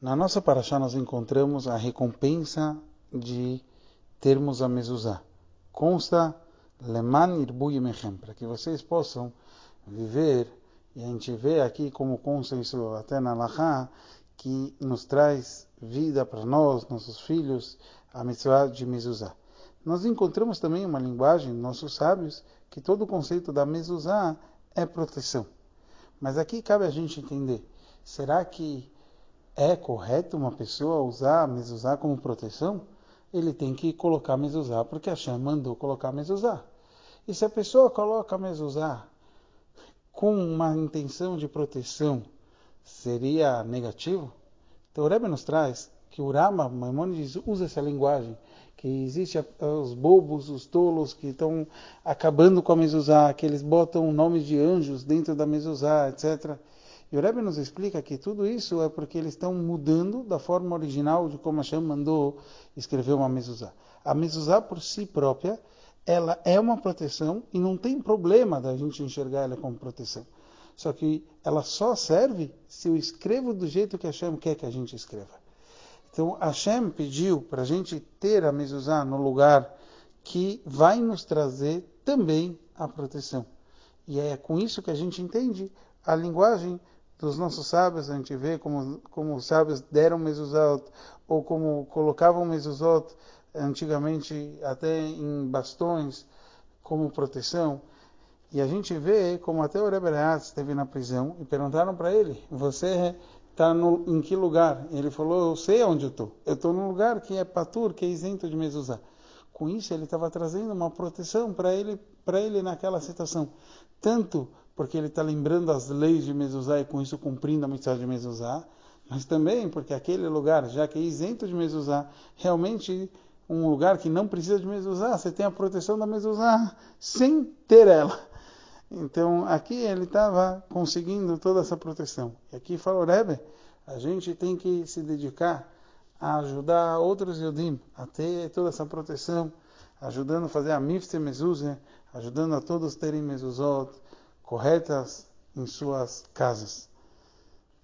Na nossa paraxá nós encontramos a recompensa de termos a mezuzá. Consta leman irbu yemechem, para que vocês possam viver, e a gente vê aqui como consta isso até na Lachá, que nos traz vida para nós, nossos filhos, a mitzvah de mezuzá. Nós encontramos também uma linguagem, nossos sábios, que todo o conceito da mezuzá é proteção. Mas aqui cabe a gente entender, será que é correto uma pessoa usar mezuzá como proteção? Ele tem que colocar mezuzá, porque a Hashem mandou colocar mezuzá. E se a pessoa coloca mezuzá com uma intenção de proteção, seria negativo? Então o Rebbe nos traz que o Rama, Maimonides, usa essa linguagem, que existe os bobos, os tolos que estão acabando com a mezuzá, que eles botam nomes de anjos dentro da mezuzá, etc. E o Rebbe nos explica que tudo isso é porque eles estão mudando da forma original de como Hashem mandou escrever uma mezuzá. A mezuzá por si própria, ela é uma proteção e não tem problema da gente enxergar ela como proteção. Só que ela só serve se eu escrevo do jeito que Hashem quer que a gente escreva. Então Hashem pediu para a gente ter a mezuzá no lugar que vai nos trazer também a proteção. E é com isso que a gente entende a linguagem dos nossos sábios, a gente vê como, como os sábios deram mezuzot, ou como colocavam mezuzot antigamente até em bastões, como proteção. E a gente vê como até o Rebbe esteve na prisão e perguntaram para ele, você está em que lugar? Ele falou, eu sei onde eu estou. Eu estou num lugar que é patur, que é isento de mezuzá. Com isso ele estava trazendo uma proteção para ele, ele naquela situação. Tanto porque ele está lembrando as leis de Mezuzá e com isso cumprindo a mensagem de Mezuzá, mas também porque aquele lugar, já que é isento de Mezuzá, realmente um lugar que não precisa de Mezuzá, você tem a proteção da Mezuzá sem ter ela. Então aqui ele estava conseguindo toda essa proteção. E aqui fala o Rebbe, a gente tem que se dedicar a ajudar outros Yodim a ter toda essa proteção, ajudando a fazer a Mifte Mezuzah, ajudando a todos terem Mezuzot, corretas em suas casas.